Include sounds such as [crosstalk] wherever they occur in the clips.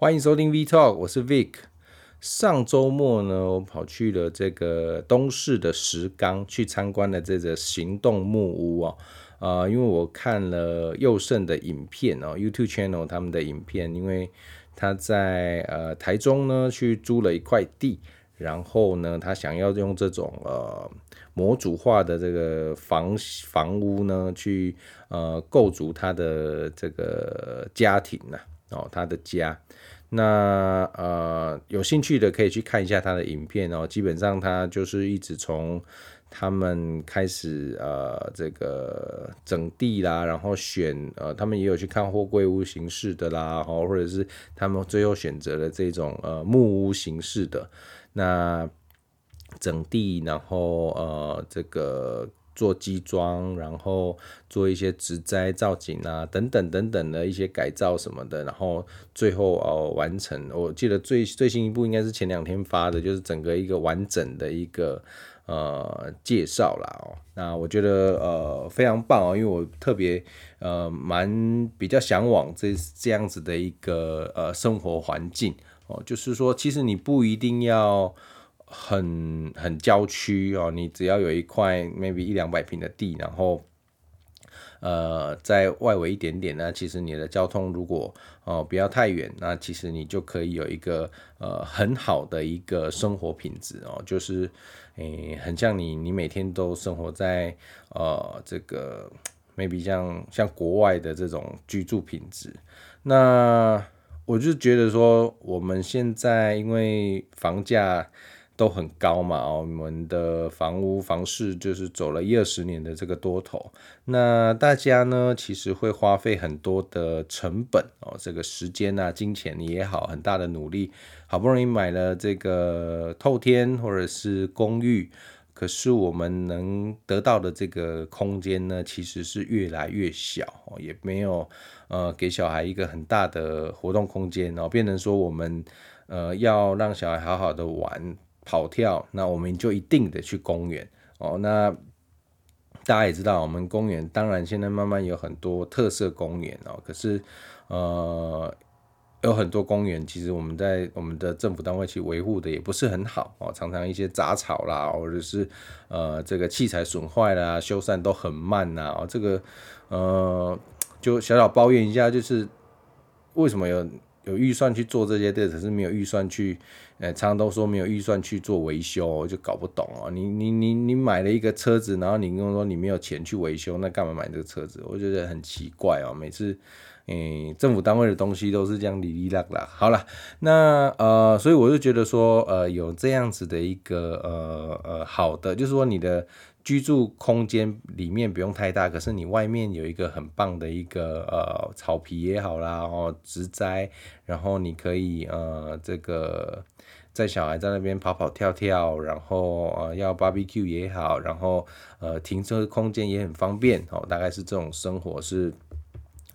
欢迎收听 V Talk，我是 Vic。上周末呢，我跑去了这个东势的石冈，去参观了这个行动木屋哦。呃，因为我看了佑胜的影片哦，YouTube channel 他们的影片，因为他在呃台中呢去租了一块地，然后呢，他想要用这种呃模组化的这个房房屋呢，去呃构筑他的这个家庭呐、哦，他的家，那呃，有兴趣的可以去看一下他的影片哦。基本上他就是一直从他们开始呃，这个整地啦，然后选呃，他们也有去看货柜屋形式的啦，哦，或者是他们最后选择了这种呃木屋形式的那整地，然后呃这个。做基桩，然后做一些植栽造景啊，等等等等的一些改造什么的，然后最后哦完成。我记得最最新一部应该是前两天发的，就是整个一个完整的一个呃介绍啦哦。那我觉得呃非常棒哦，因为我特别呃蛮比较向往这这样子的一个呃生活环境哦，就是说其实你不一定要。很很郊区哦，你只要有一块 maybe 一两百平的地，然后呃在外围一点点呢，其实你的交通如果哦、不要太远，那其实你就可以有一个呃很好的一个生活品质哦，就是诶、很像你你每天都生活在呃这个 maybe 像像国外的这种居住品质，那我就觉得说我们现在因为房价。都很高嘛，哦，我们的房屋房市就是走了一二十年的这个多头，那大家呢其实会花费很多的成本哦，这个时间啊、金钱也好，很大的努力，好不容易买了这个透天或者是公寓，可是我们能得到的这个空间呢，其实是越来越小哦，也没有呃给小孩一个很大的活动空间哦，变成说我们呃要让小孩好好的玩。跑跳，那我们就一定得去公园哦。那大家也知道，我们公园当然现在慢慢有很多特色公园哦。可是，呃，有很多公园其实我们在我们的政府单位去维护的也不是很好哦。常常一些杂草啦，或者是呃这个器材损坏啦，修缮都很慢呐。哦，这个呃就小小抱怨一下，就是为什么有有预算去做这些，对，可是没有预算去。呃，常常都说没有预算去做维修，我就搞不懂哦。你你你你买了一个车子，然后你跟我说你没有钱去维修，那干嘛买这个车子？我觉得很奇怪哦。每次，嗯，政府单位的东西都是这样哩哩啦啦。好了，那呃，所以我就觉得说，呃，有这样子的一个呃呃好的，就是说你的居住空间里面不用太大，可是你外面有一个很棒的一个呃草皮也好啦，然后植栽，然后你可以呃这个。在小孩在那边跑跑跳跳，然后呃要 barbecue 也好，然后呃停车空间也很方便哦，大概是这种生活是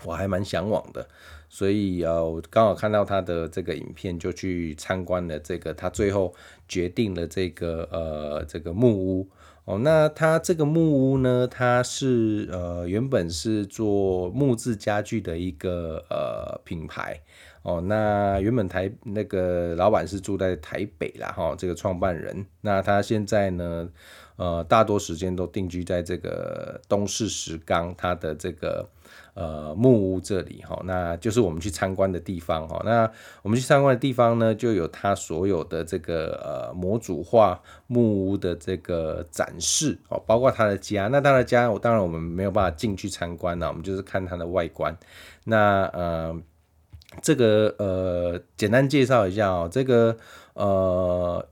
我还蛮向往的，所以呃刚好看到他的这个影片，就去参观了这个，他最后决定了这个呃这个木屋哦，那他这个木屋呢，它是呃原本是做木质家具的一个呃品牌。哦，那原本台那个老板是住在台北啦，哈，这个创办人，那他现在呢，呃，大多时间都定居在这个东势石冈，他的这个呃木屋这里，哈，那就是我们去参观的地方，哈，那我们去参观的地方呢，就有他所有的这个呃模组化木屋的这个展示，哦，包括他的家，那他的家，我当然我们没有办法进去参观了，我们就是看他的外观，那呃。这个呃，简单介绍一下哦。这个呃，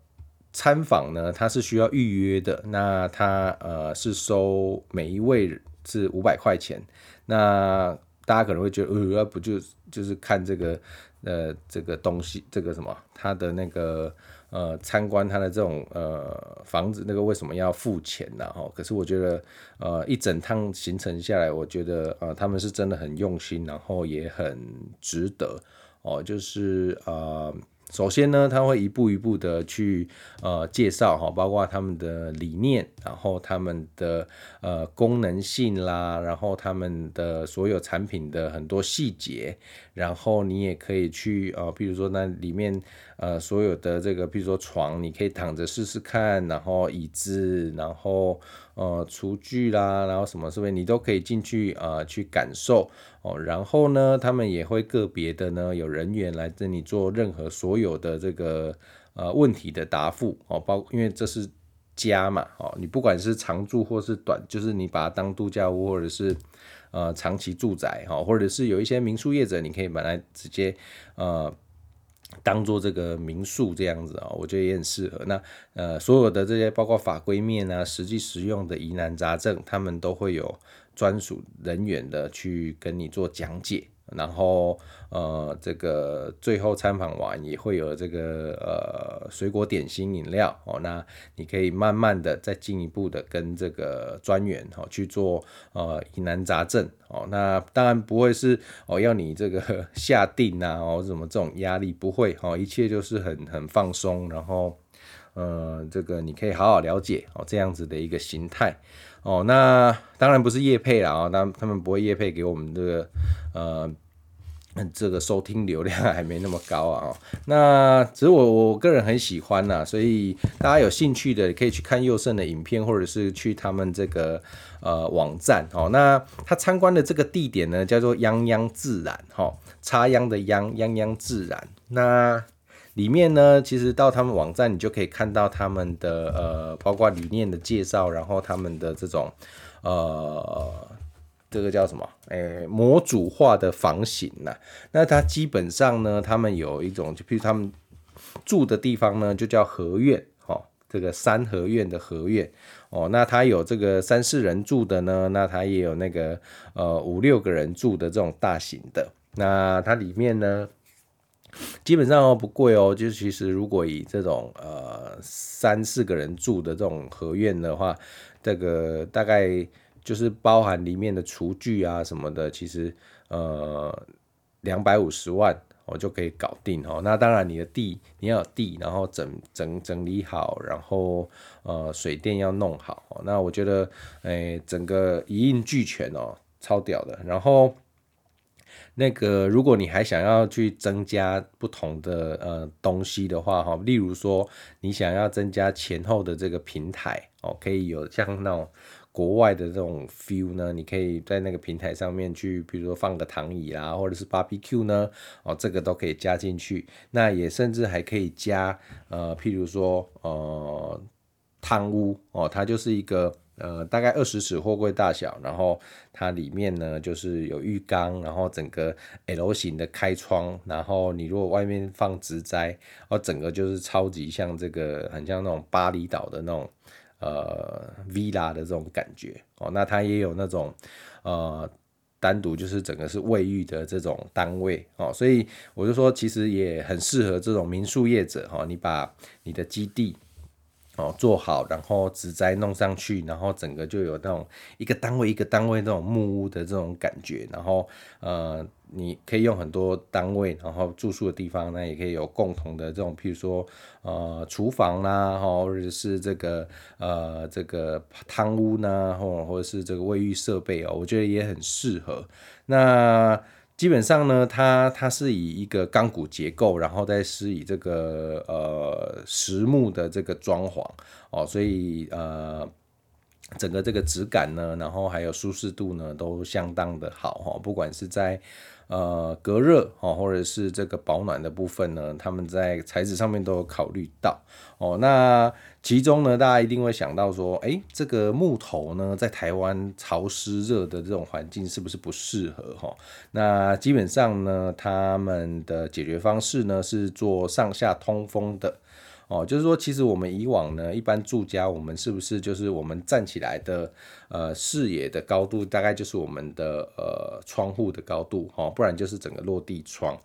参访呢，它是需要预约的。那它呃是收每一位是五百块钱。那大家可能会觉得，呃，不就就是看这个呃这个东西，这个什么，它的那个。呃，参观他的这种呃房子，那个为什么要付钱呢？哈，可是我觉得，呃，一整趟行程下来，我觉得呃他们是真的很用心，然后也很值得哦。就是呃，首先呢，他会一步一步的去呃介绍哈，包括他们的理念，然后他们的呃功能性啦，然后他们的所有产品的很多细节，然后你也可以去呃，比如说那里面呃所有的这个，比如说床，你可以躺着试试看，然后椅子，然后呃厨具啦，然后什么设备你都可以进去呃去感受哦，然后呢，他们也会个别的呢有人员来跟你做任何所有。的这个呃问题的答复哦，包因为这是家嘛哦，你不管是长住或是短，就是你把它当度假屋或者是呃长期住宅哈，或者是有一些民宿业者，你可以把它直接呃当做这个民宿这样子啊，我觉得也很适合。那呃所有的这些包括法规面啊，实际实用的疑难杂症，他们都会有专属人员的去跟你做讲解。然后呃，这个最后参访完也会有这个呃水果点心饮料哦，那你可以慢慢的再进一步的跟这个专员哦去做呃疑难杂症哦，那当然不会是哦要你这个下定啊哦什么这种压力不会哦，一切就是很很放松，然后呃这个你可以好好了解哦这样子的一个形态哦，那当然不是叶配啦哦，那他们不会叶配给我们这个呃。这个收听流量还没那么高啊，那只是我我个人很喜欢呐，所以大家有兴趣的可以去看佑胜的影片，或者是去他们这个呃网站哦。那他参观的这个地点呢，叫做泱泱自然哈，插秧的秧，泱泱自然。那里面呢，其实到他们网站，你就可以看到他们的呃，包括理念的介绍，然后他们的这种呃。这个叫什么？诶，模组化的房型呐。那它基本上呢，他们有一种，就譬如他们住的地方呢，就叫合院，哦，这个三合院的合院，哦，那它有这个三四人住的呢，那它也有那个呃五六个人住的这种大型的。那它里面呢，基本上不贵哦，就其实如果以这种呃三四个人住的这种合院的话，这个大概。就是包含里面的厨具啊什么的，其实呃两百五十万我就可以搞定哦。那当然你的地你要有地，然后整整整理好，然后呃水电要弄好。那我觉得诶、整个一应俱全哦，超屌的。然后那个如果你还想要去增加不同的呃东西的话哈，例如说你想要增加前后的这个平台哦，可以有像那种。国外的这种 feel 呢，你可以在那个平台上面去，比如说放个躺椅啦，或者是 barbecue 呢，哦，这个都可以加进去。那也甚至还可以加，呃，譬如说，呃，汤屋哦，它就是一个呃大概二十尺货柜大小，然后它里面呢就是有浴缸，然后整个 L 型的开窗，然后你如果外面放植栽，哦，整个就是超级像这个，很像那种巴厘岛的那种。呃，villa 的这种感觉哦，那它也有那种呃，单独就是整个是卫浴的这种单位哦，所以我就说其实也很适合这种民宿业者哈，你把你的基地。哦，做好，然后植栽弄上去，然后整个就有那种一个单位一个单位那种木屋的这种感觉。然后呃，你可以用很多单位，然后住宿的地方呢，也可以有共同的这种，譬如说呃厨房啦，或者是这个呃这个汤屋呢，或或者是这个卫浴设备哦，我觉得也很适合。那基本上呢，它它是以一个钢骨结构，然后再施以这个呃实木的这个装潢哦，所以呃整个这个质感呢，然后还有舒适度呢，都相当的好哈，不管是在。呃，隔热哦，或者是这个保暖的部分呢，他们在材质上面都有考虑到哦。那其中呢，大家一定会想到说，哎，这个木头呢，在台湾潮湿热的这种环境是不是不适合哈？那基本上呢，他们的解决方式呢，是做上下通风的。哦，就是说，其实我们以往呢，一般住家，我们是不是就是我们站起来的呃视野的高度，大概就是我们的呃窗户的高度，哦，不然就是整个落地窗。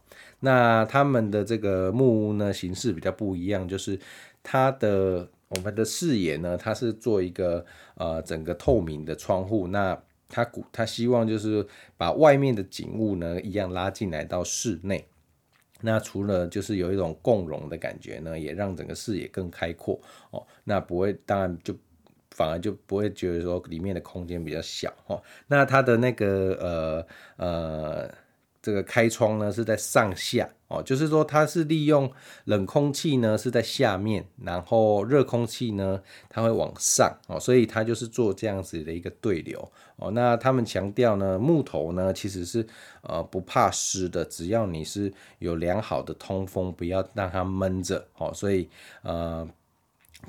那他们的这个木屋呢，形式比较不一样，就是它的我们的视野呢，它是做一个呃整个透明的窗户，那它鼓它希望就是把外面的景物呢一样拉进来到室内。那除了就是有一种共融的感觉呢，也让整个视野更开阔哦。那不会，当然就反而就不会觉得说里面的空间比较小哦。那它的那个呃呃。这个开窗呢是在上下哦，就是说它是利用冷空气呢是在下面，然后热空气呢它会往上哦，所以它就是做这样子的一个对流哦。那他们强调呢，木头呢其实是呃不怕湿的，只要你是有良好的通风，不要让它闷着哦，所以呃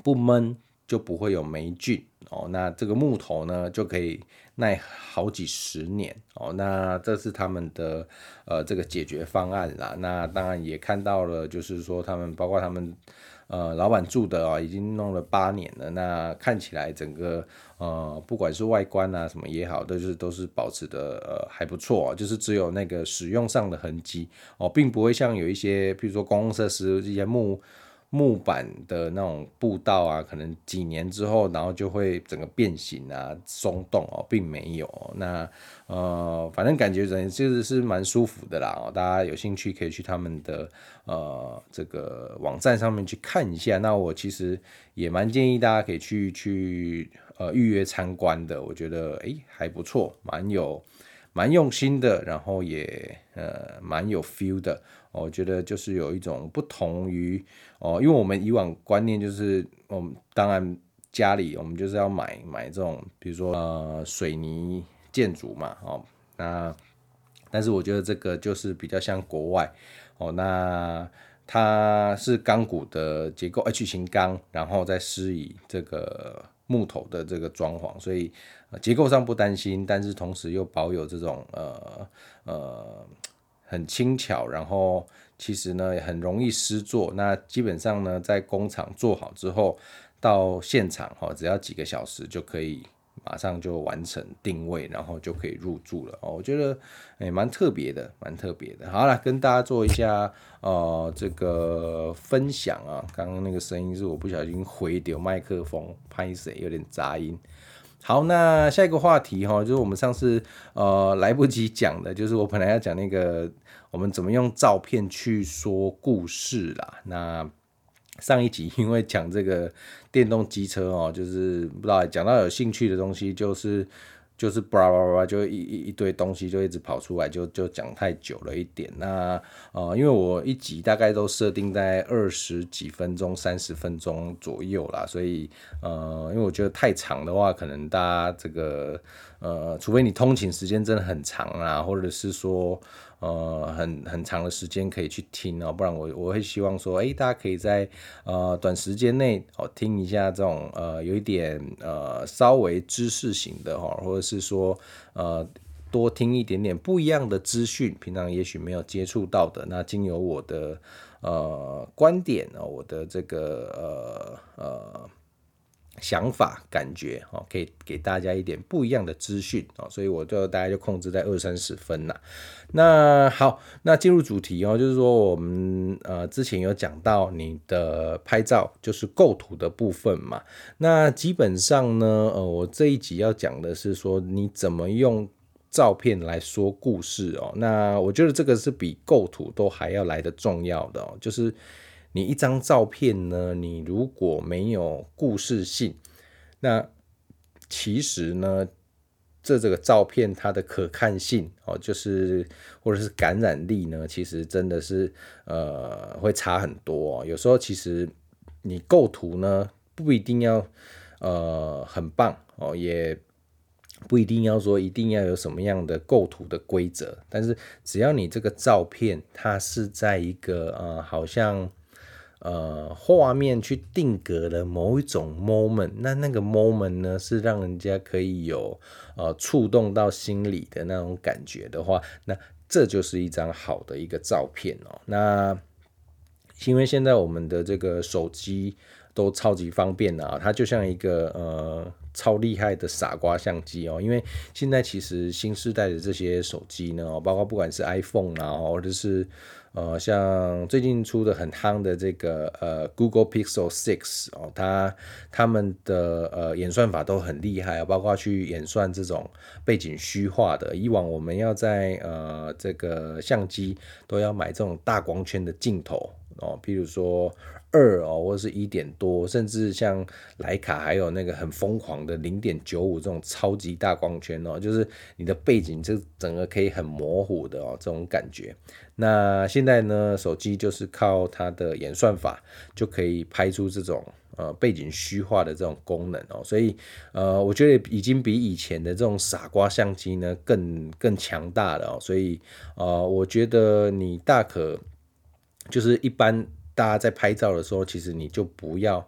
不闷就不会有霉菌哦。那这个木头呢就可以。耐好几十年哦，那这是他们的呃这个解决方案啦。那当然也看到了，就是说他们包括他们呃老板住的啊，已经弄了八年了。那看起来整个呃不管是外观啊什么也好，都是都是保持的呃还不错，就是只有那个使用上的痕迹哦，并不会像有一些比如说公共设施这些木。木板的那种步道啊，可能几年之后，然后就会整个变形啊、松动哦，并没有。那呃，反正感觉人其实是蛮舒服的啦。哦，大家有兴趣可以去他们的呃这个网站上面去看一下。那我其实也蛮建议大家可以去去呃预约参观的。我觉得诶还不错，蛮有蛮用心的，然后也呃蛮有 feel 的。我觉得就是有一种不同于哦，因为我们以往观念就是，我们当然家里我们就是要买买这种，比如说呃水泥建筑嘛，哦，那但是我觉得这个就是比较像国外哦，那它是钢骨的结构，H 型钢，然后再施以这个木头的这个装潢，所以结构上不担心，但是同时又保有这种呃呃。很轻巧，然后其实呢也很容易施作。那基本上呢，在工厂做好之后，到现场哈，只要几个小时就可以马上就完成定位，然后就可以入住了。哦，我觉得诶蛮特别的，蛮特别的。好了，跟大家做一下呃这个分享啊。刚刚那个声音是我不小心毁掉麦克风，拍谁有点杂音。好，那下一个话题哈，就是我们上次呃来不及讲的，就是我本来要讲那个我们怎么用照片去说故事啦。那上一集因为讲这个电动机车哦，就是不知道讲到有兴趣的东西，就是。就是叭叭叭，就一一一堆东西就一直跑出来，就就讲太久了一点。那呃，因为我一集大概都设定在二十几分钟、三十分钟左右啦，所以呃，因为我觉得太长的话，可能大家这个呃，除非你通勤时间真的很长啊，或者是说。呃，很很长的时间可以去听哦，不然我我会希望说，哎，大家可以在呃短时间内哦听一下这种呃有一点呃稍微知识型的哈，或者是说呃多听一点点不一样的资讯，平常也许没有接触到的，那经由我的呃观点哦，我的这个呃呃。想法感觉哦，可以给大家一点不一样的资讯哦，所以我就大概就控制在二三十分呐。那好，那进入主题哦，就是说我们呃之前有讲到你的拍照就是构图的部分嘛。那基本上呢，呃，我这一集要讲的是说你怎么用照片来说故事哦。那我觉得这个是比构图都还要来得重要的哦，就是。你一张照片呢，你如果没有故事性，那其实呢，这这个照片它的可看性哦，就是或者是感染力呢，其实真的是呃会差很多哦。有时候其实你构图呢不一定要呃很棒哦，也不一定要说一定要有什么样的构图的规则，但是只要你这个照片它是在一个呃好像。呃，画面去定格了某一种 moment，那那个 moment 呢，是让人家可以有呃触动到心里的那种感觉的话，那这就是一张好的一个照片哦。那因为现在我们的这个手机都超级方便啊，它就像一个呃超厉害的傻瓜相机哦。因为现在其实新世代的这些手机呢，包括不管是 iPhone 啊，或者是呃，像最近出的很夯的这个呃 Google Pixel Six 哦，它他们的呃演算法都很厉害，包括去演算这种背景虚化的。以往我们要在呃这个相机都要买这种大光圈的镜头哦，譬如说。二哦，或者是一点多，甚至像徠卡还有那个很疯狂的零点九五这种超级大光圈哦，就是你的背景这整个可以很模糊的哦，这种感觉。那现在呢，手机就是靠它的演算法就可以拍出这种呃背景虚化的这种功能哦，所以呃，我觉得已经比以前的这种傻瓜相机呢更更强大了哦，所以呃，我觉得你大可就是一般。大家在拍照的时候，其实你就不要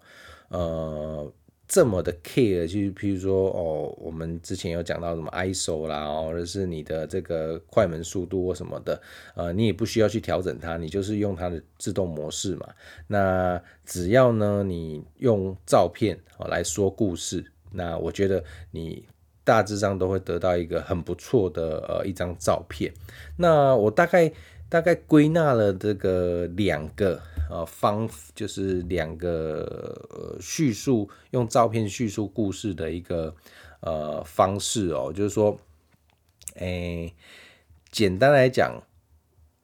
呃这么的 care，就是譬如说哦，我们之前有讲到什么 ISO 啦，或者是你的这个快门速度或什么的，呃，你也不需要去调整它，你就是用它的自动模式嘛。那只要呢，你用照片来说故事，那我觉得你大致上都会得到一个很不错的呃一张照片。那我大概大概归纳了这个两个。呃，方就是两个呃叙述用照片叙述故事的一个呃方式哦，就是说，诶、简单来讲，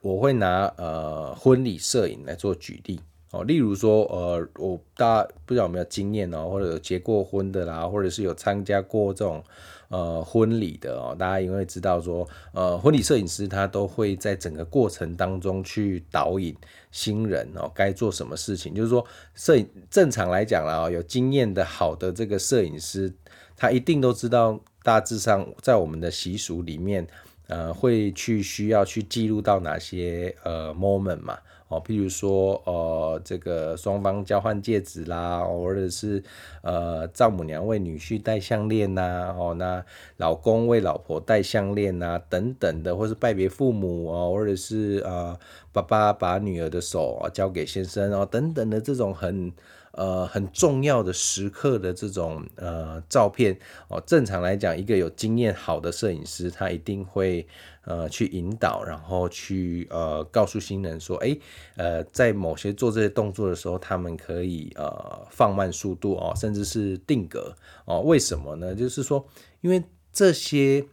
我会拿呃婚礼摄影来做举例哦，例如说，呃，我大家不知道有没有经验哦，或者有结过婚的啦，或者是有参加过这种。呃，婚礼的哦，大家因为知道说，呃，婚礼摄影师他都会在整个过程当中去导引新人哦，该做什么事情。就是说，摄影正常来讲啦，有经验的好的这个摄影师，他一定都知道大致上在我们的习俗里面，呃，会去需要去记录到哪些呃 moment 嘛。哦，譬如说，呃，这个双方交换戒指啦，或者是呃丈母娘为女婿戴项链呐，哦，那老公为老婆戴项链呐，等等的，或是拜别父母哦，或者是呃爸爸把女儿的手交给先生哦，等等的这种很。呃，很重要的时刻的这种呃照片哦，正常来讲，一个有经验好的摄影师，他一定会呃去引导，然后去呃告诉新人说，哎，呃，在某些做这些动作的时候，他们可以呃放慢速度哦，甚至是定格哦。为什么呢？就是说，因为这些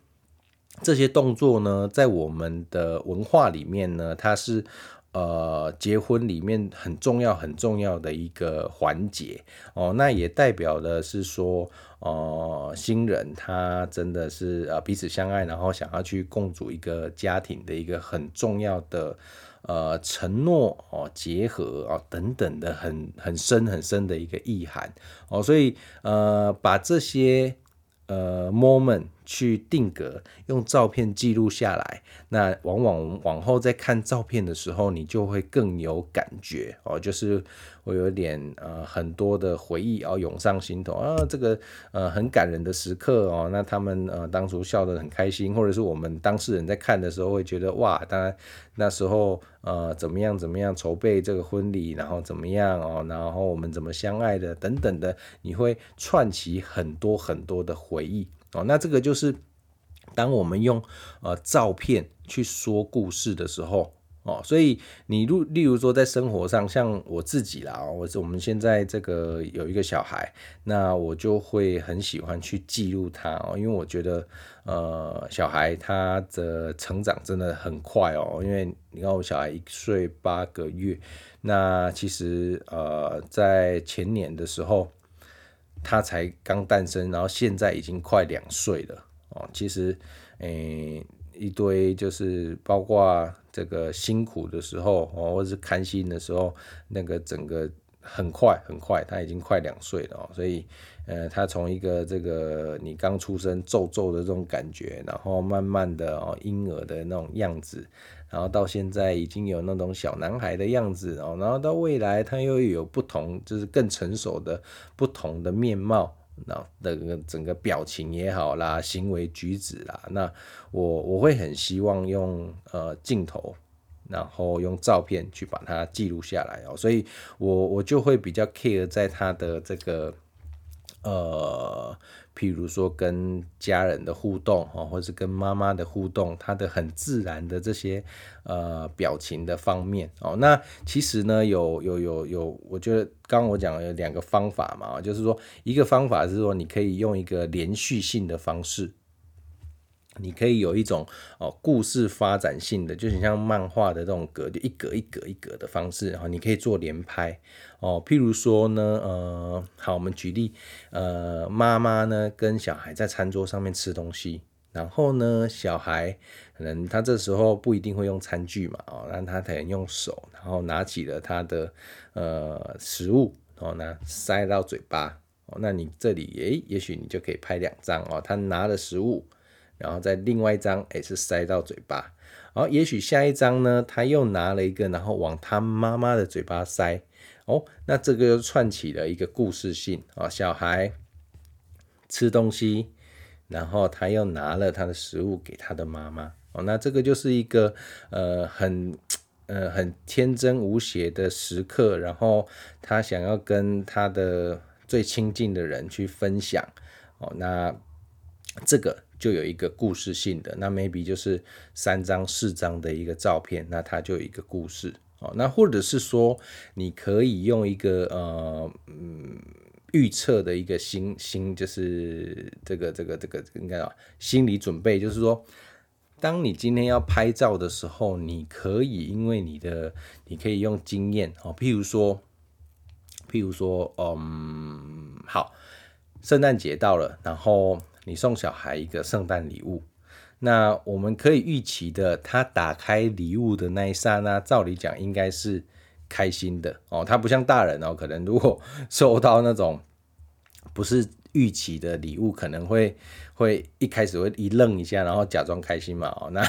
这些动作呢，在我们的文化里面呢，它是。呃，结婚里面很重要、很重要的一个环节哦，那也代表的是说，呃，新人他真的是呃彼此相爱，然后想要去共组一个家庭的一个很重要的呃承诺哦，结合、哦、等等的很很深很深的一个意涵哦，所以呃把这些。呃，moment 去定格，用照片记录下来。那往往往后再看照片的时候，你就会更有感觉哦，就是会有点呃很多的回忆哦涌上心头啊，这个呃很感人的时刻哦。那他们呃当初笑得很开心，或者是我们当事人在看的时候会觉得哇，当然那时候呃怎么样怎么样筹备这个婚礼，然后怎么样哦，然后我们怎么相爱的等等的，你会串起很多很多的回忆哦。那这个就是。当我们用呃照片去说故事的时候哦，所以你如例如说在生活上，像我自己啦，我我们现在这个有一个小孩，那我就会很喜欢去记录他哦，因为我觉得呃小孩他的成长真的很快哦，因为你看我小孩一岁八个月，那其实呃在前年的时候他才刚诞生，然后现在已经快两岁了。哦，其实，诶、一堆就是包括这个辛苦的时候，哦，或者是开心的时候，那个整个很快很快，他已经快两岁了哦，所以，呃，他从一个这个你刚出生皱皱的这种感觉，然后慢慢的哦，婴儿的那种样子，然后到现在已经有那种小男孩的样子哦，然后到未来他又有不同，就是更成熟的不同的面貌。那那个整个表情也好啦，行为举止啦，那我我会很希望用呃镜头，然后用照片去把它记录下来哦，所以我我就会比较 care 在他的这个呃，譬如说跟家人的互动哦，或是跟妈妈的互动，他的很自然的这些呃表情的方面哦。那其实呢，有有有有，我觉得刚刚我讲了有两个方法嘛，就是说一个方法是说你可以用一个连续性的方式。你可以有一种哦故事发展性的，就是像漫画的这种格，就一格一格一格的方式，然后你可以做连拍哦。譬如说呢，呃，好，我们举例，呃，妈妈呢跟小孩在餐桌上面吃东西，然后呢，小孩可能他这时候不一定会用餐具嘛，哦，让他可能用手，然后拿起了他的呃食物，然后呢塞到嘴巴，哦，那你这里诶，也许你就可以拍两张哦，他拿了食物。然后在另外一张，哎，是塞到嘴巴。然后也许下一张呢，他又拿了一个，然后往他妈妈的嘴巴塞。哦，那这个又串起了一个故事性啊。小孩吃东西，然后他又拿了他的食物给他的妈妈。哦，那这个就是一个呃很呃很天真无邪的时刻，然后他想要跟他的最亲近的人去分享。哦，那这个。就有一个故事性的，那 maybe 就是三张四张的一个照片，那它就有一个故事哦。那或者是说，你可以用一个呃嗯预测的一个心心，就是这个这个这个应该啊心理准备，就是说，当你今天要拍照的时候，你可以因为你的你可以用经验哦，譬如说譬如说嗯好，圣诞节到了，然后。你送小孩一个圣诞礼物，那我们可以预期的，他打开礼物的那一刹那，照理讲应该是开心的哦。他不像大人哦，可能如果收到那种不是预期的礼物，可能会会一开始会一愣一下，然后假装开心嘛哦。那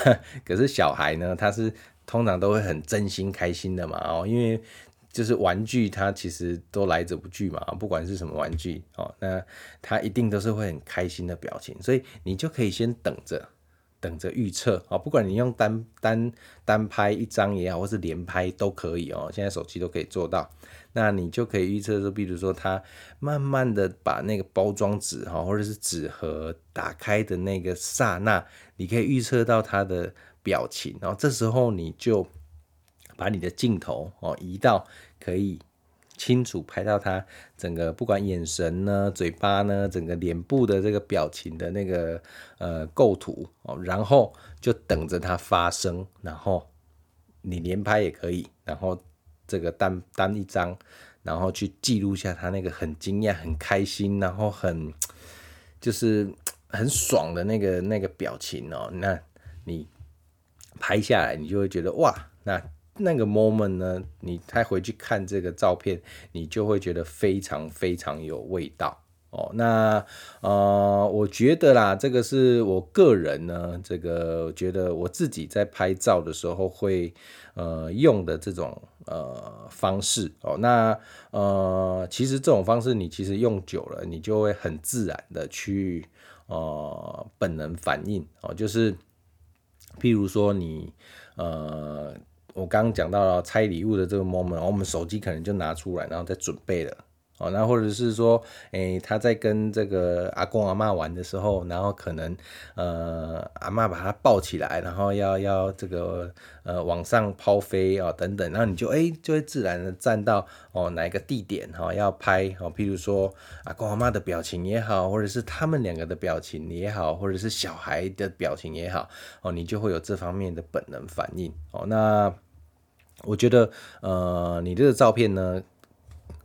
可是小孩呢，他是通常都会很真心开心的嘛哦，因为。就是玩具，它其实都来者不拒嘛，不管是什么玩具哦，那它一定都是会很开心的表情，所以你就可以先等着，等着预测哦。不管你用单单单拍一张也好，或是连拍都可以哦。现在手机都可以做到，那你就可以预测说，比如说它慢慢的把那个包装纸哈，或者是纸盒打开的那个刹那，你可以预测到它的表情，然后这时候你就。把你的镜头哦移到可以清楚拍到他整个不管眼神呢、嘴巴呢、整个脸部的这个表情的那个呃构图哦，然后就等着它发生，然后你连拍也可以，然后这个单单一张，然后去记录下他那个很惊讶、很开心，然后很就是 [tsk] 很爽的那个那个表情哦，那你拍下来，你就会觉得哇，那。那个 moment 呢，你再回去看这个照片，你就会觉得非常非常有味道哦。那呃，我觉得啦，这个是我个人呢，这个觉得我自己在拍照的时候会呃用的这种呃方式哦。那呃，其实这种方式你其实用久了，你就会很自然的去呃本能反应哦，就是譬如说你呃。我刚刚讲到了拆礼物的这个 moment，我们手机可能就拿出来，然后再准备了，哦，那或者是说，诶，他在跟这个阿公阿妈玩的时候，然后可能，呃，阿妈把他抱起来，然后要要这个，呃，往上抛飞啊，等等，然后你就诶就会自然的站到哦哪一个地点哈要拍哦，譬如说阿公阿妈的表情也好，或者是他们两个的表情也好，或者是小孩的表情也好，哦，你就会有这方面的本能反应哦，那。我觉得，呃，你这个照片呢，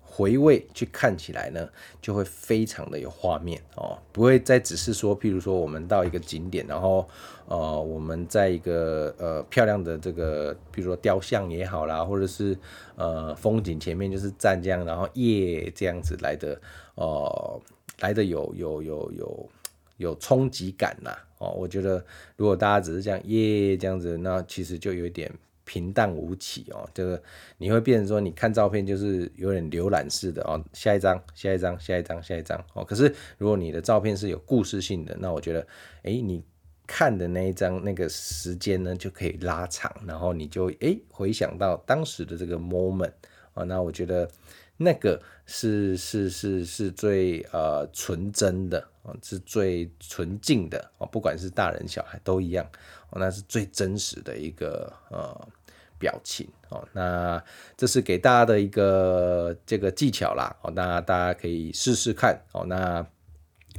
回味去看起来呢，就会非常的有画面哦，不会再只是说，譬如说我们到一个景点，然后，呃，我们在一个呃漂亮的这个，比如说雕像也好啦，或者是呃风景前面就是站这样，然后耶这样子来的，呃，来的有有有有有冲击感啦，哦，我觉得如果大家只是这样耶这样子，那其实就有一点。平淡无奇哦，这个你会变成说，你看照片就是有点浏览式的哦，下一张，下一张，下一张，下一张哦。可是如果你的照片是有故事性的，那我觉得，哎，你看的那一张那个时间呢就可以拉长，然后你就哎回想到当时的这个 moment 哦，那我觉得那个是是是是最呃纯真的哦，是最纯净的哦，不管是大人小孩都一样哦，那是最真实的一个呃表情哦。那这是给大家的一个这个技巧啦哦，那大家可以试试看哦。那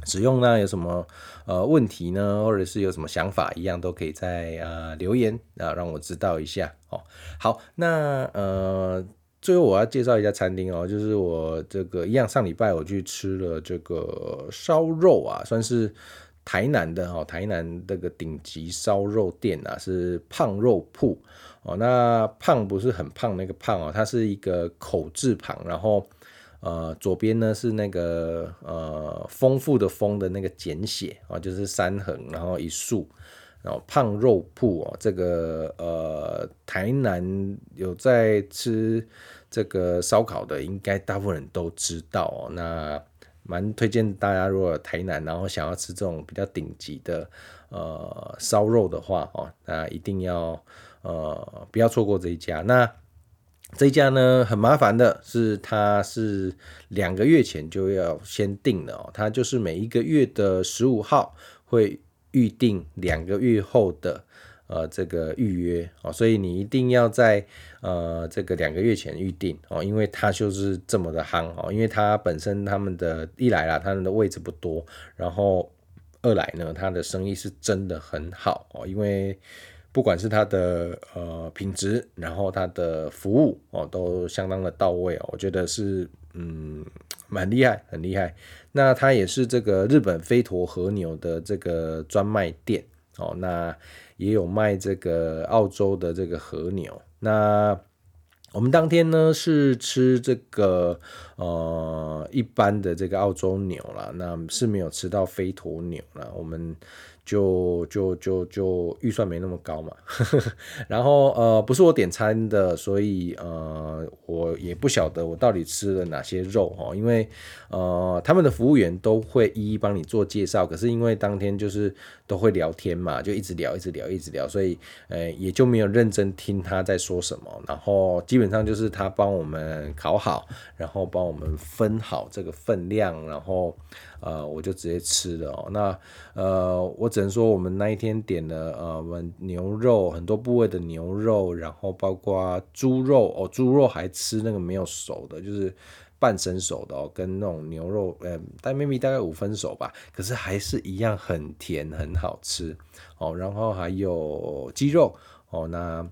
使用呢有什么呃问题呢，或者是有什么想法，一样都可以在呃留言啊让我知道一下哦。好，那呃最后我要介绍一下餐厅哦，就是我这个一样上礼拜我去吃了这个烧肉啊，算是台南的哦，台南这个顶级烧肉店啊，是胖肉铺哦。那胖不是很胖那个胖哦，它是一个口字旁，然后。呃，左边呢是那个呃丰富的丰的那个简写啊，就是三横，然后一竖，然后胖肉铺哦，这个呃台南有在吃这个烧烤的，应该大部分人都知道哦。那蛮推荐大家，如果台南然后想要吃这种比较顶级的呃烧肉的话哦，那一定要呃不要错过这一家。那这一家呢，很麻烦的是，它是两个月前就要先订的哦。它就是每一个月的十五号会预定两个月后的呃这个预约。哦，所以你一定要在呃这个两个月前预定。哦，因为它就是这么的夯。哦，因为它本身他们的一来啦，他们的位置不多，然后二来呢，它的生意是真的很好。哦，因为。不管是它的呃品质，然后它的服务哦，都相当的到位。哦，我觉得是嗯蛮厉害，很厉害。那它也是这个日本飞驼和牛的这个专卖店哦，那也有卖这个澳洲的这个和牛。那我们当天呢是吃这个呃一般的这个澳洲牛啦，那是没有吃到飞驼牛啦，我们。就就就就预算没那么高嘛，[laughs] 然后呃不是我点餐的，所以呃我也不晓得我到底吃了哪些肉哦，因为呃他们的服务员都会一一帮你做介绍，可是因为当天就是都会聊天嘛，就一直聊一直聊一直聊，所以呃也就没有认真听他在说什么，然后基本上就是他帮我们烤好，然后帮我们分好这个分量，然后。呃，我就直接吃了哦。那呃，我只能说我们那一天点了呃，我们牛肉很多部位的牛肉，然后包括猪肉哦，猪肉还吃那个没有熟的，就是半生熟的哦，跟那种牛肉，呃，但 maybe 大概五分熟吧，可是还是一样很甜，很好吃哦。然后还有鸡肉哦，那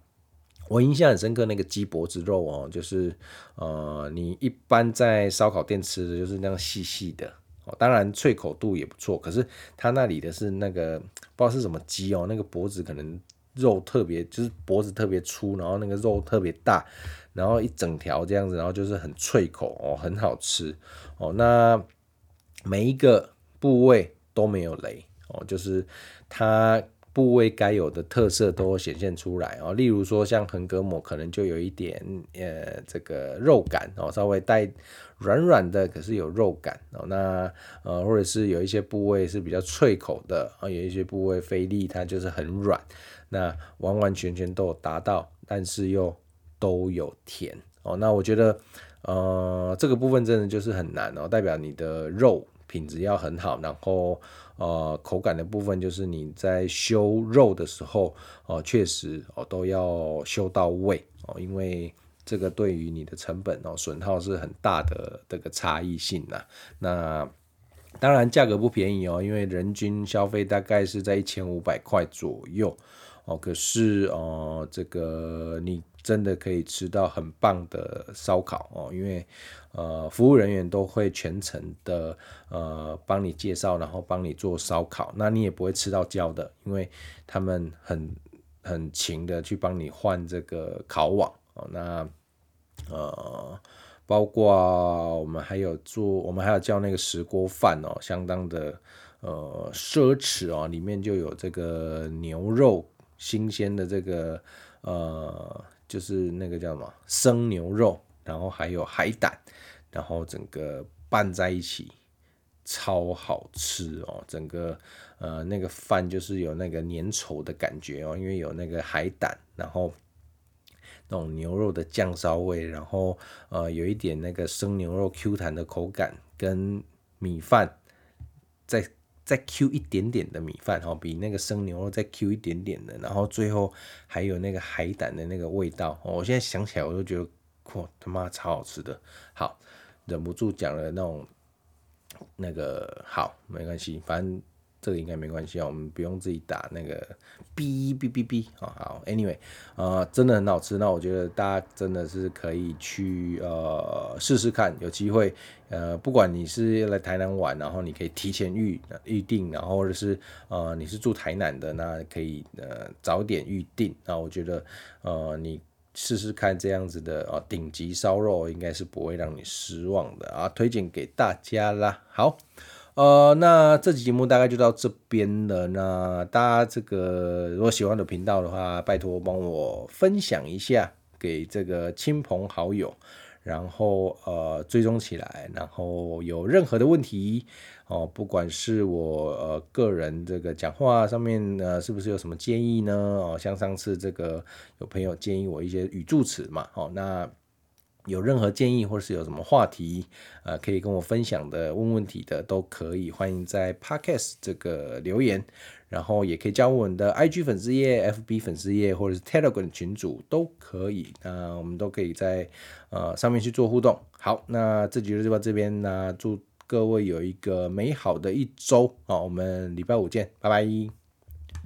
我印象很深刻，那个鸡脖子肉哦，就是呃，你一般在烧烤店吃的就是那样细细的。哦，当然脆口度也不错，可是它那里的是那个不知道是什么鸡哦，那个脖子可能肉特别，就是脖子特别粗，然后那个肉特别大，然后一整条这样子，然后就是很脆口哦，很好吃哦。那每一个部位都没有雷哦，就是它。部位该有的特色都显现出来哦，例如说像横膈膜可能就有一点呃这个肉感哦，稍微带软软的，可是有肉感哦。那呃或者是有一些部位是比较脆口的啊，有一些部位菲力它就是很软，那完完全全都有达到，但是又都有甜哦。那我觉得呃这个部分真的就是很难哦，代表你的肉品质要很好，然后。呃，口感的部分就是你在修肉的时候，哦、确实哦都要修到位哦，因为这个对于你的成本哦损耗是很大的这个差异性呐。那当然价格不便宜哦，因为人均消费大概是在一千五百块左右哦。可是哦、这个你。真的可以吃到很棒的烧烤哦，因为呃服务人员都会全程的呃帮你介绍，然后帮你做烧烤，那你也不会吃到焦的，因为他们很很勤的去帮你换这个烤网哦。那呃包括我们还有做，我们还有叫那个石锅饭哦，相当的呃奢侈哦，里面就有这个牛肉新鲜的这个呃。就是那个叫什么生牛肉，然后还有海胆，然后整个拌在一起，超好吃哦！整个呃那个饭就是有那个粘稠的感觉哦，因为有那个海胆，然后那种牛肉的酱烧味，然后呃有一点那个生牛肉 Q 弹的口感，跟米饭再再 Q 一点点的米饭哈，比那个生牛肉再 Q 一点点的，然后最后还有那个海胆的那个味道，我现在想起来我都觉得，哇他妈超好吃的，好忍不住讲了那种那个好没关系，反正。这个应该没关系啊，我们不用自己打那个哔哔哔哔啊。好，Anyway，呃，真的很好吃。那我觉得大家真的是可以去呃试试看，有机会呃，不管你是来台南玩，然后你可以提前预预定，然后或者是呃你是住台南的，那可以呃早点预定。那我觉得呃你试试看这样子的啊顶级烧肉，应该是不会让你失望的啊，推荐给大家啦。好。呃，那这期节目大概就到这边了。那大家这个如果喜欢的频道的话，拜托帮我分享一下给这个亲朋好友，然后呃追踪起来。然后有任何的问题哦，不管是我呃个人这个讲话上面呢，是不是有什么建议呢？哦，像上次这个有朋友建议我一些语助词嘛，哦那。有任何建议或是有什么话题，呃，可以跟我分享的、问问题的都可以，欢迎在 Podcast 这个留言，然后也可以加我们的 IG 粉丝页、FB 粉丝页或者是 Telegram 群组都可以，那我们都可以在呃上面去做互动。好，那这集就到这边，那祝各位有一个美好的一周，好，我们礼拜五见，拜拜。